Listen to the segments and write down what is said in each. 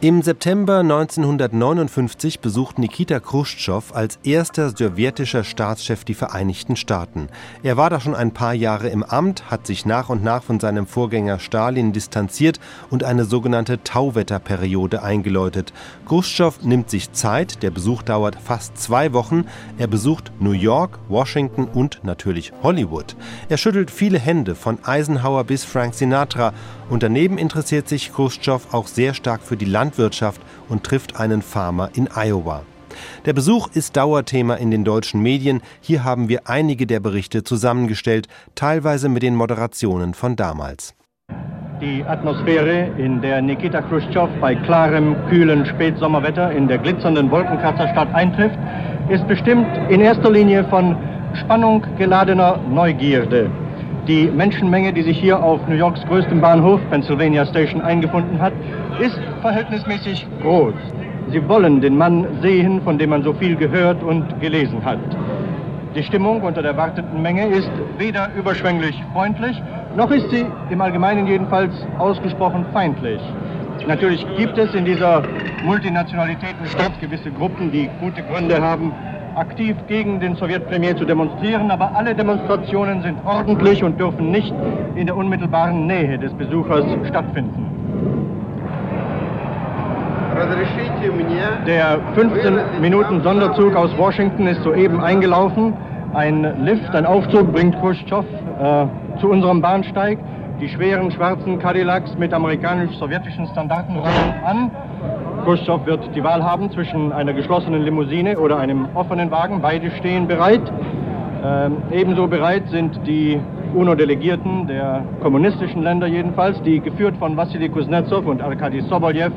Im September 1959 besucht Nikita Khrushchev als erster sowjetischer Staatschef die Vereinigten Staaten. Er war da schon ein paar Jahre im Amt, hat sich nach und nach von seinem Vorgänger Stalin distanziert und eine sogenannte Tauwetterperiode eingeläutet. Khrushchev nimmt sich Zeit, der Besuch dauert fast zwei Wochen. Er besucht New York, Washington und natürlich Hollywood. Er schüttelt viele Hände, von Eisenhower bis Frank Sinatra. Und daneben interessiert sich Khrushchev auch sehr stark für die Land Landwirtschaft und trifft einen Farmer in Iowa. Der Besuch ist Dauerthema in den deutschen Medien. Hier haben wir einige der Berichte zusammengestellt, teilweise mit den Moderationen von damals. Die Atmosphäre, in der Nikita Khrushchev bei klarem, kühlen Spätsommerwetter in der glitzernden Wolkenkratzerstadt eintrifft, ist bestimmt in erster Linie von Spannung geladener Neugierde. Die Menschenmenge, die sich hier auf New Yorks größtem Bahnhof, Pennsylvania Station, eingefunden hat, ist verhältnismäßig groß. Sie wollen den Mann sehen, von dem man so viel gehört und gelesen hat. Die Stimmung unter der wartenden Menge ist weder überschwänglich freundlich, noch ist sie im Allgemeinen jedenfalls ausgesprochen feindlich. Natürlich gibt es in dieser Multinationalitätenstadt gewisse Gruppen, die gute Gründe haben, aktiv gegen den Sowjetpremier zu demonstrieren, aber alle Demonstrationen sind ordentlich und dürfen nicht in der unmittelbaren Nähe des Besuchers stattfinden. Der 15 Minuten Sonderzug aus Washington ist soeben eingelaufen. Ein Lift, ein Aufzug bringt Khrushchev äh, zu unserem Bahnsteig. Die schweren schwarzen Cadillacs mit amerikanisch-sowjetischen Standarten rollen an. Khrushchev wird die Wahl haben zwischen einer geschlossenen Limousine oder einem offenen Wagen. Beide stehen bereit. Ähm, ebenso bereit sind die UNO-Delegierten der kommunistischen Länder jedenfalls, die geführt von Wassily Kuznetsov und Arkady Soboljew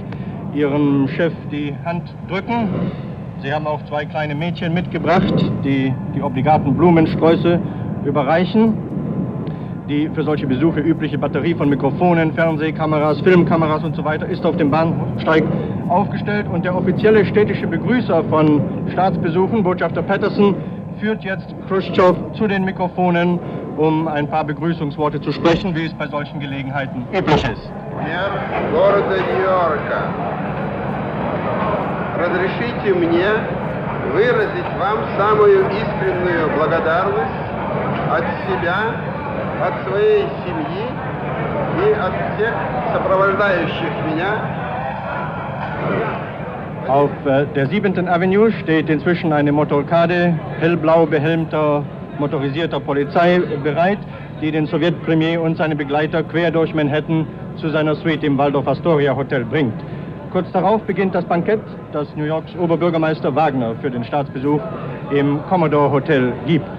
ihrem Chef die Hand drücken. Sie haben auch zwei kleine Mädchen mitgebracht, die die obligaten Blumensträuße überreichen die für solche Besuche übliche Batterie von Mikrofonen, Fernsehkameras, Filmkameras und so weiter ist auf dem Bahnsteig aufgestellt und der offizielle städtische Begrüßer von Staatsbesuchen, Botschafter Patterson, führt jetzt Khrushchev zu den Mikrofonen, um ein paar Begrüßungsworte zu sprechen, wie es bei solchen Gelegenheiten üblich ist. Мэр города Нью-Йорка, разрешите мне выразить вам самую искреннюю благодарность от себя от своей семьи и от всех сопровождающих меня. Auf äh, der 7. Avenue steht inzwischen eine Motorkade hellblau behelmter motorisierter Polizei bereit, die den Sowjetpremier und seine Begleiter quer durch Manhattan zu seiner Suite im Waldorf Astoria Hotel bringt. Kurz darauf beginnt das Bankett, das New Yorks Oberbürgermeister Wagner für den Staatsbesuch im Commodore Hotel gibt.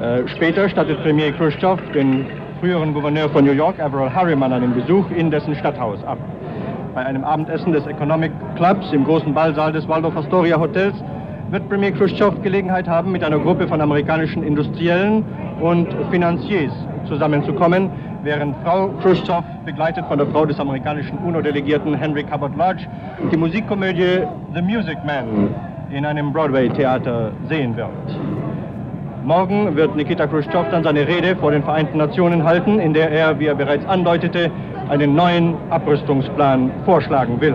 Äh, später stattet Premier Khrushchev den früheren Gouverneur von New York, Averell Harriman, einen Besuch in dessen Stadthaus ab. Bei einem Abendessen des Economic Clubs im großen Ballsaal des Waldorf Astoria Hotels wird Premier Khrushchev Gelegenheit haben, mit einer Gruppe von amerikanischen Industriellen und Finanziers zusammenzukommen, während Frau Khrushchev, begleitet von der Frau des amerikanischen UNO-Delegierten Henry Cabot Lodge, die Musikkomödie The Music Man in einem Broadway-Theater sehen wird. Morgen wird Nikita Khrushchev dann seine Rede vor den Vereinten Nationen halten, in der er, wie er bereits andeutete, einen neuen Abrüstungsplan vorschlagen will.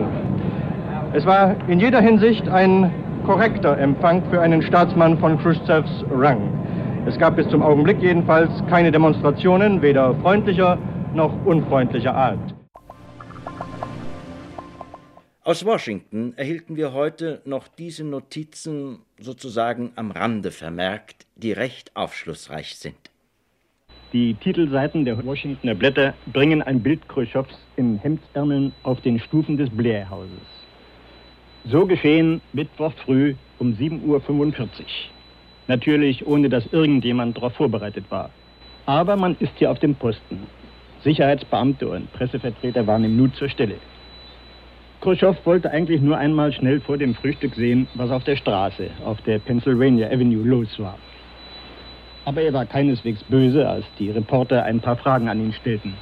Es war in jeder Hinsicht ein korrekter Empfang für einen Staatsmann von Khrushchevs Rang. Es gab bis zum Augenblick jedenfalls keine Demonstrationen, weder freundlicher noch unfreundlicher Art. Aus Washington erhielten wir heute noch diese Notizen sozusagen am Rande vermerkt, die recht aufschlussreich sind. Die Titelseiten der Washingtoner Blätter bringen ein Bild Khrushchevs im Hemdsärmeln auf den Stufen des Blair-Hauses. So geschehen Mittwoch früh um 7.45 Uhr. Natürlich ohne dass irgendjemand darauf vorbereitet war. Aber man ist hier auf dem Posten. Sicherheitsbeamte und Pressevertreter waren im Nu zur Stelle. Khrushchev wollte eigentlich nur einmal schnell vor dem Frühstück sehen, was auf der Straße, auf der Pennsylvania Avenue los war. Aber er war keineswegs böse, als die Reporter ein paar Fragen an ihn stellten.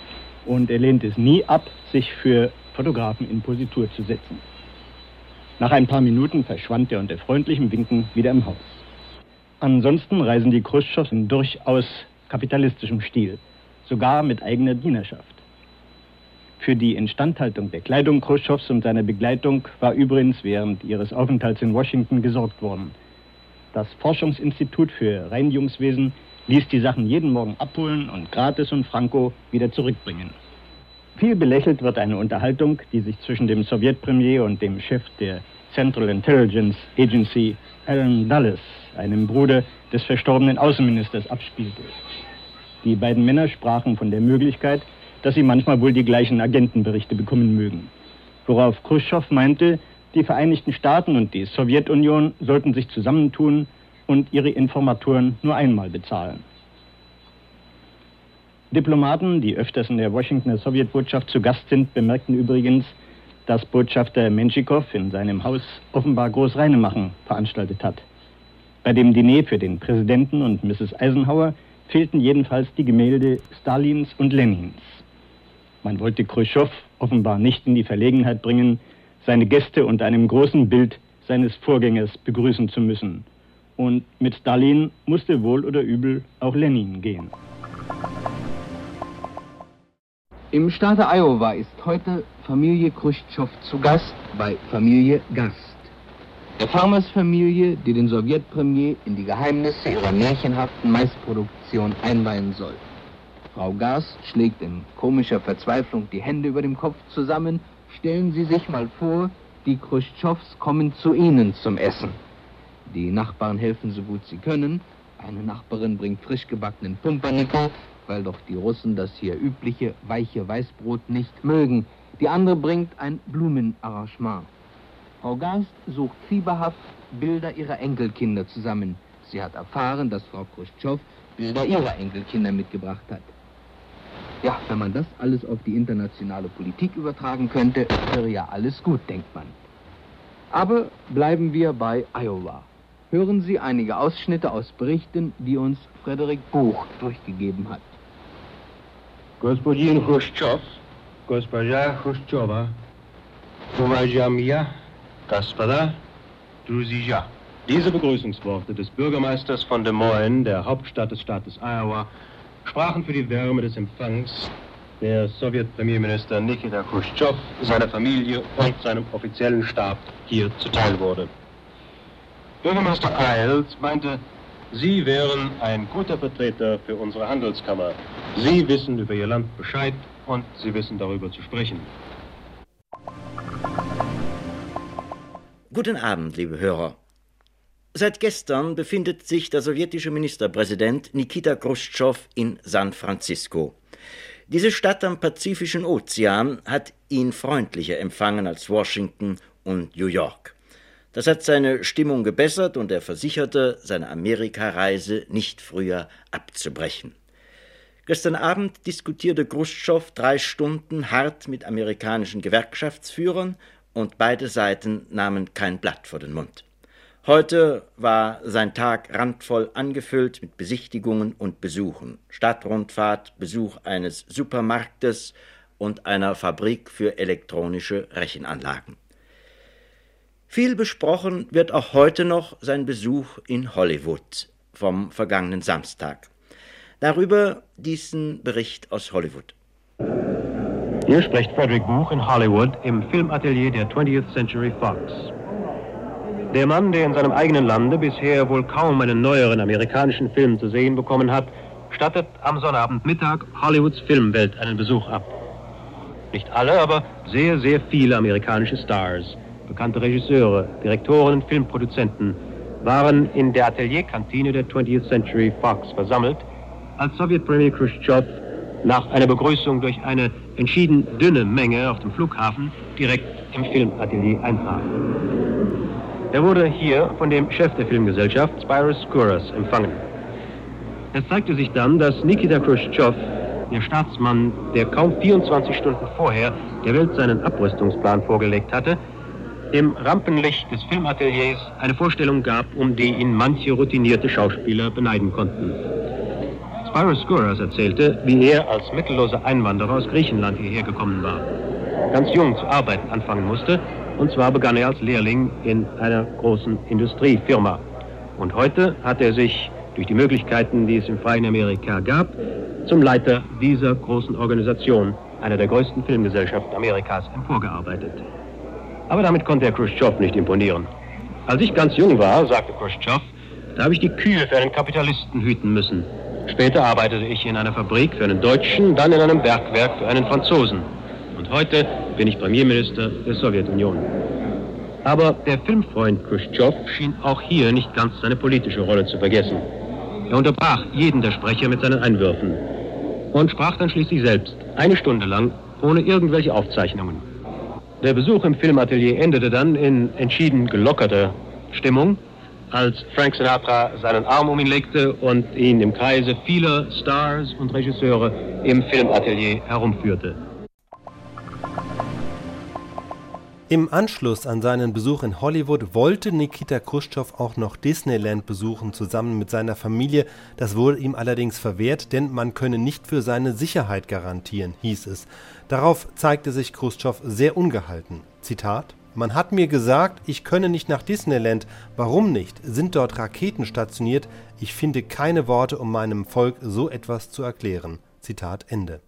Und er lehnte es nie ab, sich für Fotografen in Positur zu setzen. Nach ein paar Minuten verschwand er unter freundlichem Winken wieder im Haus. Ansonsten reisen die Khrushchevs in durchaus kapitalistischem Stil, sogar mit eigener Dienerschaft. Für die Instandhaltung der Kleidung Khrushchevs und seiner Begleitung war übrigens während ihres Aufenthalts in Washington gesorgt worden. Das Forschungsinstitut für Reinigungswesen ließ die Sachen jeden Morgen abholen und gratis und franco wieder zurückbringen. Viel belächelt wird eine Unterhaltung, die sich zwischen dem Sowjetpremier und dem Chef der Central Intelligence Agency, Alan Dulles, einem Bruder des verstorbenen Außenministers, abspielte. Die beiden Männer sprachen von der Möglichkeit, dass sie manchmal wohl die gleichen Agentenberichte bekommen mögen. Worauf Khrushchev meinte, die Vereinigten Staaten und die Sowjetunion sollten sich zusammentun und ihre Informatoren nur einmal bezahlen. Diplomaten, die öfters in der Washingtoner Sowjetbotschaft zu Gast sind, bemerkten übrigens, dass Botschafter Menschikow in seinem Haus offenbar Großreinemachen veranstaltet hat. Bei dem Diner für den Präsidenten und Mrs. Eisenhower fehlten jedenfalls die Gemälde Stalins und Lenins. Man wollte Khrushchev offenbar nicht in die Verlegenheit bringen, seine Gäste unter einem großen Bild seines Vorgängers begrüßen zu müssen. Und mit Stalin musste wohl oder übel auch Lenin gehen. Im Staate Iowa ist heute Familie Khrushchev zu Gast bei Familie Gast. Der Farmersfamilie, die den Sowjetpremier in die Geheimnisse ihrer märchenhaften Maisproduktion einweihen soll. Frau Gast schlägt in komischer Verzweiflung die Hände über dem Kopf zusammen. Stellen Sie sich mal vor, die Khrushchevs kommen zu Ihnen zum Essen. Die Nachbarn helfen so gut sie können. Eine Nachbarin bringt frisch gebackenen Pumpernickel, weil doch die Russen das hier übliche weiche Weißbrot nicht mögen. Die andere bringt ein Blumenarrangement. Frau Gast sucht fieberhaft Bilder ihrer Enkelkinder zusammen. Sie hat erfahren, dass Frau Khrushchev Bilder ihrer Enkelkinder mitgebracht hat. Ja, wenn man das alles auf die internationale Politik übertragen könnte, wäre ja alles gut, denkt man. Aber bleiben wir bei Iowa. Hören Sie einige Ausschnitte aus Berichten, die uns Frederik Buch durchgegeben hat. Господин Хрущев, госпожа Хрущева, уважаемые господа, друзья. Diese Begrüßungsworte des Bürgermeisters von Des Moines, der Hauptstadt des Staates Iowa, sprachen für die Wärme des Empfangs der Sowjetpremierminister Nikita Khrushchev, seiner Familie und seinem offiziellen Stab hier zuteil wurde. Bürgermeister Iles meinte, Sie wären ein guter Vertreter für unsere Handelskammer. Sie wissen über Ihr Land Bescheid und Sie wissen darüber zu sprechen. Guten Abend, liebe Hörer. Seit gestern befindet sich der sowjetische Ministerpräsident Nikita Khrushchev in San Francisco. Diese Stadt am Pazifischen Ozean hat ihn freundlicher empfangen als Washington und New York. Das hat seine Stimmung gebessert und er versicherte, seine Amerikareise nicht früher abzubrechen. Gestern Abend diskutierte Khrushchev drei Stunden hart mit amerikanischen Gewerkschaftsführern und beide Seiten nahmen kein Blatt vor den Mund. Heute war sein Tag randvoll angefüllt mit Besichtigungen und Besuchen, Stadtrundfahrt, Besuch eines Supermarktes und einer Fabrik für elektronische Rechenanlagen. Viel besprochen wird auch heute noch sein Besuch in Hollywood vom vergangenen Samstag. Darüber diesen Bericht aus Hollywood. Hier spricht Frederick Buch in Hollywood im Filmatelier der 20th Century Fox. Der Mann, der in seinem eigenen Lande bisher wohl kaum einen neueren amerikanischen Film zu sehen bekommen hat, stattet am Sonnabendmittag Hollywoods Filmwelt einen Besuch ab. Nicht alle, aber sehr, sehr viele amerikanische Stars bekannte Regisseure, Direktoren und Filmproduzenten waren in der Atelierkantine der 20th Century Fox versammelt, als Sowjetpremier Khrushchev nach einer Begrüßung durch eine entschieden dünne Menge auf dem Flughafen direkt im Filmatelier eintraf. Er wurde hier von dem Chef der Filmgesellschaft, Spyros Skouras, empfangen. Es zeigte sich dann, dass Nikita Khrushchev, der Staatsmann, der kaum 24 Stunden vorher der Welt seinen Abrüstungsplan vorgelegt hatte, im Rampenlicht des Filmateliers eine Vorstellung gab, um die ihn manche routinierte Schauspieler beneiden konnten. Spyros Skouras erzählte, wie er als mittelloser Einwanderer aus Griechenland hierher gekommen war. Ganz jung zu arbeiten anfangen musste, und zwar begann er als Lehrling in einer großen Industriefirma. Und heute hat er sich durch die Möglichkeiten, die es im freien Amerika gab, zum Leiter dieser großen Organisation einer der größten Filmgesellschaften Amerikas, emporgearbeitet. Aber damit konnte er Khrushchev nicht imponieren. Als ich ganz jung war, sagte Khrushchev, da habe ich die Kühe für einen Kapitalisten hüten müssen. Später arbeitete ich in einer Fabrik für einen Deutschen, dann in einem Bergwerk für einen Franzosen. Und heute bin ich Premierminister der Sowjetunion. Aber der Filmfreund Khrushchev schien auch hier nicht ganz seine politische Rolle zu vergessen. Er unterbrach jeden der Sprecher mit seinen Einwürfen und sprach dann schließlich selbst, eine Stunde lang, ohne irgendwelche Aufzeichnungen. Der Besuch im Filmatelier endete dann in entschieden gelockerter Stimmung, als Frank Sinatra seinen Arm um ihn legte und ihn im Kreise vieler Stars und Regisseure im Filmatelier herumführte. Im Anschluss an seinen Besuch in Hollywood wollte Nikita Khrushchev auch noch Disneyland besuchen, zusammen mit seiner Familie. Das wurde ihm allerdings verwehrt, denn man könne nicht für seine Sicherheit garantieren, hieß es. Darauf zeigte sich Khrushchev sehr ungehalten. Zitat man hat mir gesagt, ich könne nicht nach Disneyland. Warum nicht? Sind dort Raketen stationiert? Ich finde keine Worte, um meinem Volk so etwas zu erklären. Zitat Ende.